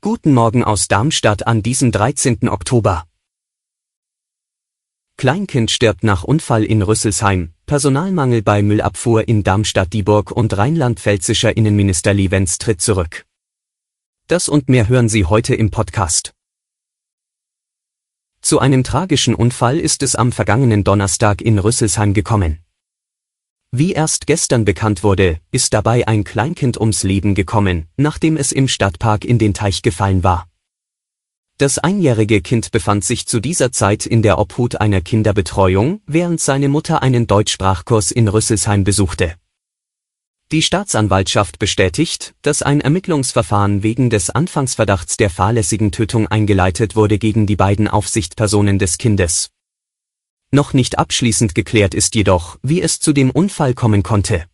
Guten Morgen aus Darmstadt an diesem 13. Oktober. Kleinkind stirbt nach Unfall in Rüsselsheim, Personalmangel bei Müllabfuhr in Darmstadt-Dieburg und rheinland-pfälzischer Innenminister Livenz tritt zurück. Das und mehr hören Sie heute im Podcast. Zu einem tragischen Unfall ist es am vergangenen Donnerstag in Rüsselsheim gekommen. Wie erst gestern bekannt wurde, ist dabei ein Kleinkind ums Leben gekommen, nachdem es im Stadtpark in den Teich gefallen war. Das einjährige Kind befand sich zu dieser Zeit in der Obhut einer Kinderbetreuung, während seine Mutter einen Deutschsprachkurs in Rüsselsheim besuchte. Die Staatsanwaltschaft bestätigt, dass ein Ermittlungsverfahren wegen des Anfangsverdachts der fahrlässigen Tötung eingeleitet wurde gegen die beiden Aufsichtspersonen des Kindes. Noch nicht abschließend geklärt ist jedoch, wie es zu dem Unfall kommen konnte.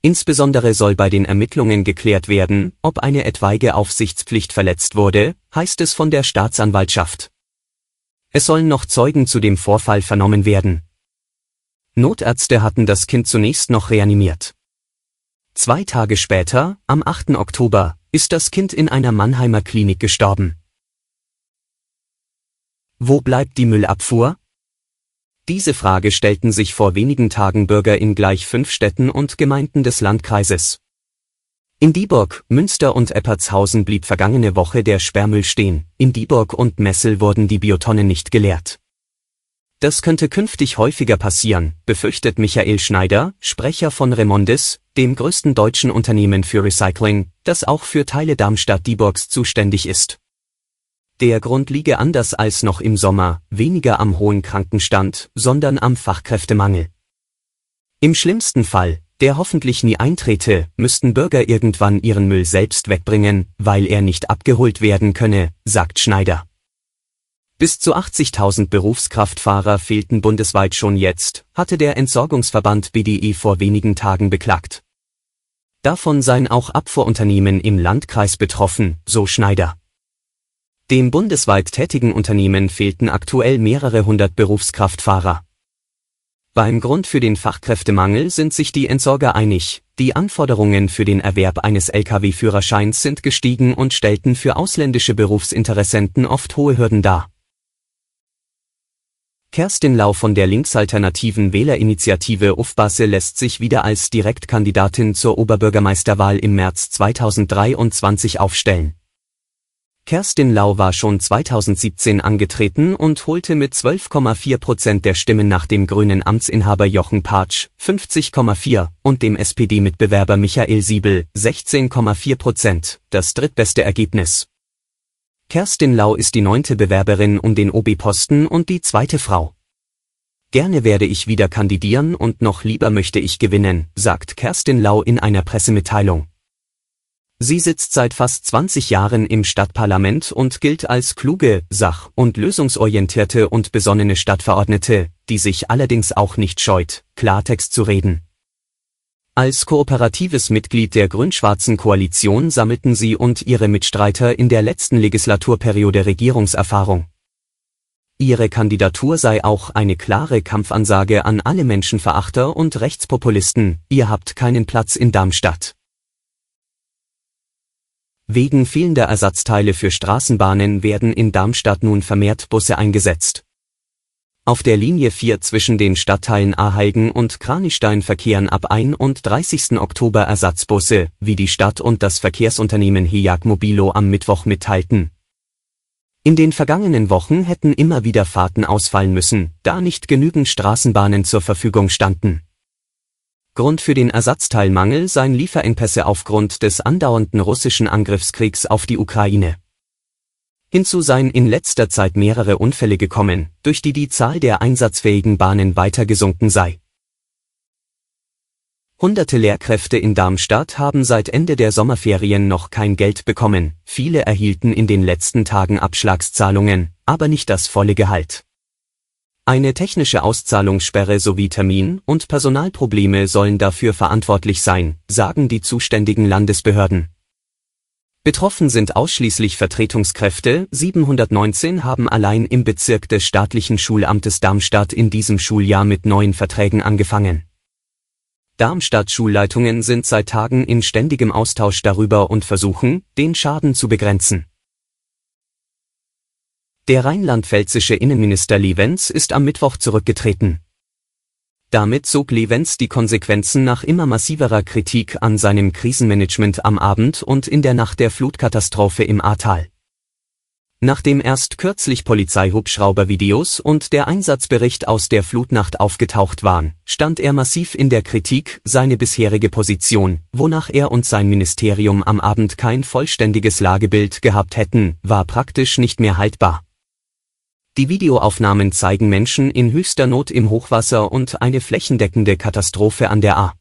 Insbesondere soll bei den Ermittlungen geklärt werden, ob eine etwaige Aufsichtspflicht verletzt wurde, heißt es von der Staatsanwaltschaft. Es sollen noch Zeugen zu dem Vorfall vernommen werden. Notärzte hatten das Kind zunächst noch reanimiert. Zwei Tage später, am 8. Oktober, ist das Kind in einer Mannheimer Klinik gestorben. Wo bleibt die Müllabfuhr? Diese Frage stellten sich vor wenigen Tagen Bürger in gleich fünf Städten und Gemeinden des Landkreises. In Dieburg, Münster und Eppertshausen blieb vergangene Woche der Sperrmüll stehen, in Dieburg und Messel wurden die Biotonnen nicht geleert. Das könnte künftig häufiger passieren, befürchtet Michael Schneider, Sprecher von Remondis, dem größten deutschen Unternehmen für Recycling, das auch für Teile Darmstadt-Dieburgs zuständig ist. Der Grund liege anders als noch im Sommer, weniger am hohen Krankenstand, sondern am Fachkräftemangel. Im schlimmsten Fall, der hoffentlich nie eintrete, müssten Bürger irgendwann ihren Müll selbst wegbringen, weil er nicht abgeholt werden könne, sagt Schneider. Bis zu 80.000 Berufskraftfahrer fehlten bundesweit schon jetzt, hatte der Entsorgungsverband BDE vor wenigen Tagen beklagt. Davon seien auch Abfuhrunternehmen im Landkreis betroffen, so Schneider. Dem bundesweit tätigen Unternehmen fehlten aktuell mehrere hundert Berufskraftfahrer. Beim Grund für den Fachkräftemangel sind sich die Entsorger einig, die Anforderungen für den Erwerb eines Lkw-Führerscheins sind gestiegen und stellten für ausländische Berufsinteressenten oft hohe Hürden dar. Kerstin Lau von der linksalternativen Wählerinitiative UFBASE lässt sich wieder als Direktkandidatin zur Oberbürgermeisterwahl im März 2023 aufstellen. Kerstin Lau war schon 2017 angetreten und holte mit 12,4 Prozent der Stimmen nach dem grünen Amtsinhaber Jochen Patsch 50,4 und dem SPD-Mitbewerber Michael Siebel 16,4 Prozent, das drittbeste Ergebnis. Kerstin Lau ist die neunte Bewerberin um den OB-Posten und die zweite Frau. Gerne werde ich wieder kandidieren und noch lieber möchte ich gewinnen, sagt Kerstin Lau in einer Pressemitteilung. Sie sitzt seit fast 20 Jahren im Stadtparlament und gilt als kluge, sach- und lösungsorientierte und besonnene Stadtverordnete, die sich allerdings auch nicht scheut, Klartext zu reden. Als kooperatives Mitglied der grün-schwarzen Koalition sammelten sie und ihre Mitstreiter in der letzten Legislaturperiode Regierungserfahrung. Ihre Kandidatur sei auch eine klare Kampfansage an alle Menschenverachter und Rechtspopulisten, ihr habt keinen Platz in Darmstadt. Wegen fehlender Ersatzteile für Straßenbahnen werden in Darmstadt nun vermehrt Busse eingesetzt. Auf der Linie 4 zwischen den Stadtteilen Aheigen und Kranichstein verkehren ab 31. Oktober Ersatzbusse, wie die Stadt und das Verkehrsunternehmen Hiag Mobilo am Mittwoch mitteilten. In den vergangenen Wochen hätten immer wieder Fahrten ausfallen müssen, da nicht genügend Straßenbahnen zur Verfügung standen. Grund für den Ersatzteilmangel seien Lieferengpässe aufgrund des andauernden russischen Angriffskriegs auf die Ukraine. Hinzu seien in letzter Zeit mehrere Unfälle gekommen, durch die die Zahl der einsatzfähigen Bahnen weiter gesunken sei. Hunderte Lehrkräfte in Darmstadt haben seit Ende der Sommerferien noch kein Geld bekommen, viele erhielten in den letzten Tagen Abschlagszahlungen, aber nicht das volle Gehalt. Eine technische Auszahlungssperre sowie Termin- und Personalprobleme sollen dafür verantwortlich sein, sagen die zuständigen Landesbehörden. Betroffen sind ausschließlich Vertretungskräfte, 719 haben allein im Bezirk des staatlichen Schulamtes Darmstadt in diesem Schuljahr mit neuen Verträgen angefangen. Darmstadt-Schulleitungen sind seit Tagen in ständigem Austausch darüber und versuchen, den Schaden zu begrenzen. Der rheinland-pfälzische Innenminister Levens ist am Mittwoch zurückgetreten. Damit zog Levens die Konsequenzen nach immer massiverer Kritik an seinem Krisenmanagement am Abend und in der Nacht der Flutkatastrophe im Ahrtal. Nachdem erst kürzlich Polizeihubschrauber-Videos und der Einsatzbericht aus der Flutnacht aufgetaucht waren, stand er massiv in der Kritik, seine bisherige Position, wonach er und sein Ministerium am Abend kein vollständiges Lagebild gehabt hätten, war praktisch nicht mehr haltbar. Die Videoaufnahmen zeigen Menschen in höchster Not im Hochwasser und eine flächendeckende Katastrophe an der A.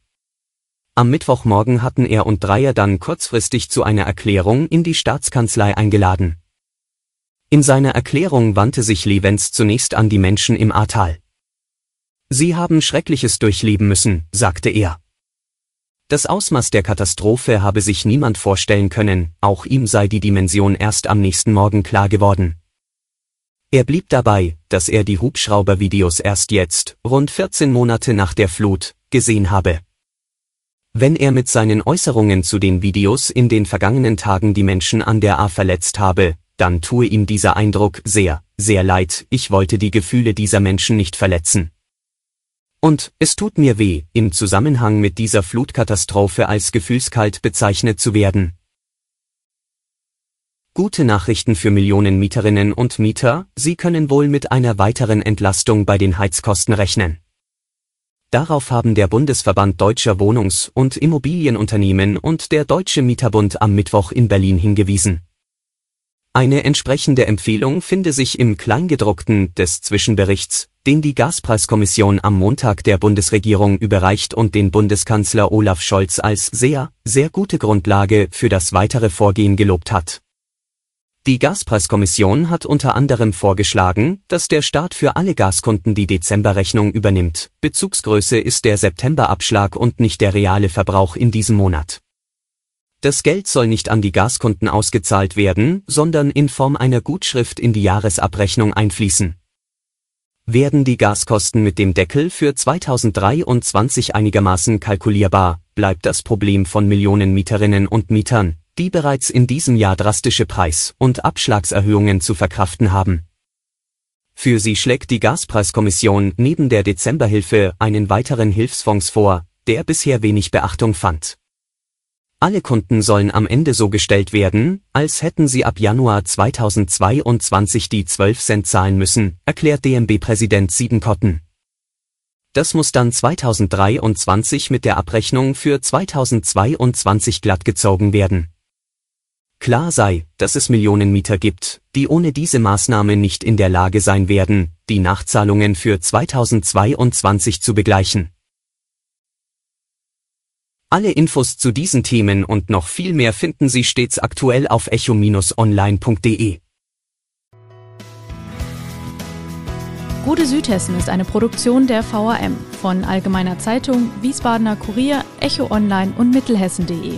Am Mittwochmorgen hatten er und Dreier dann kurzfristig zu einer Erklärung in die Staatskanzlei eingeladen. In seiner Erklärung wandte sich Levens zunächst an die Menschen im Ahrtal. Sie haben Schreckliches durchleben müssen, sagte er. Das Ausmaß der Katastrophe habe sich niemand vorstellen können, auch ihm sei die Dimension erst am nächsten Morgen klar geworden. Er blieb dabei, dass er die Hubschraubervideos erst jetzt, rund 14 Monate nach der Flut, gesehen habe. Wenn er mit seinen Äußerungen zu den Videos in den vergangenen Tagen die Menschen an der A verletzt habe, dann tue ihm dieser Eindruck sehr, sehr leid, ich wollte die Gefühle dieser Menschen nicht verletzen. Und, es tut mir weh, im Zusammenhang mit dieser Flutkatastrophe als gefühlskalt bezeichnet zu werden. Gute Nachrichten für Millionen Mieterinnen und Mieter, Sie können wohl mit einer weiteren Entlastung bei den Heizkosten rechnen. Darauf haben der Bundesverband deutscher Wohnungs- und Immobilienunternehmen und der Deutsche Mieterbund am Mittwoch in Berlin hingewiesen. Eine entsprechende Empfehlung finde sich im Kleingedruckten des Zwischenberichts, den die Gaspreiskommission am Montag der Bundesregierung überreicht und den Bundeskanzler Olaf Scholz als sehr, sehr gute Grundlage für das weitere Vorgehen gelobt hat. Die Gaspreiskommission hat unter anderem vorgeschlagen, dass der Staat für alle Gaskunden die Dezemberrechnung übernimmt. Bezugsgröße ist der Septemberabschlag und nicht der reale Verbrauch in diesem Monat. Das Geld soll nicht an die Gaskunden ausgezahlt werden, sondern in Form einer Gutschrift in die Jahresabrechnung einfließen. Werden die Gaskosten mit dem Deckel für 2023 einigermaßen kalkulierbar, bleibt das Problem von Millionen Mieterinnen und Mietern, die bereits in diesem Jahr drastische Preis- und Abschlagserhöhungen zu verkraften haben. Für sie schlägt die Gaspreiskommission neben der Dezemberhilfe einen weiteren Hilfsfonds vor, der bisher wenig Beachtung fand. Alle Kunden sollen am Ende so gestellt werden, als hätten sie ab Januar 2022 die 12 Cent zahlen müssen, erklärt DMB-Präsident Siebenkotten. Das muss dann 2023 mit der Abrechnung für 2022 glattgezogen werden. Klar sei, dass es Millionen Mieter gibt, die ohne diese Maßnahme nicht in der Lage sein werden, die Nachzahlungen für 2022 zu begleichen. Alle Infos zu diesen Themen und noch viel mehr finden Sie stets aktuell auf echo-online.de. Gute Südhessen ist eine Produktion der VAM von Allgemeiner Zeitung, Wiesbadener Kurier, Echo Online und Mittelhessen.de.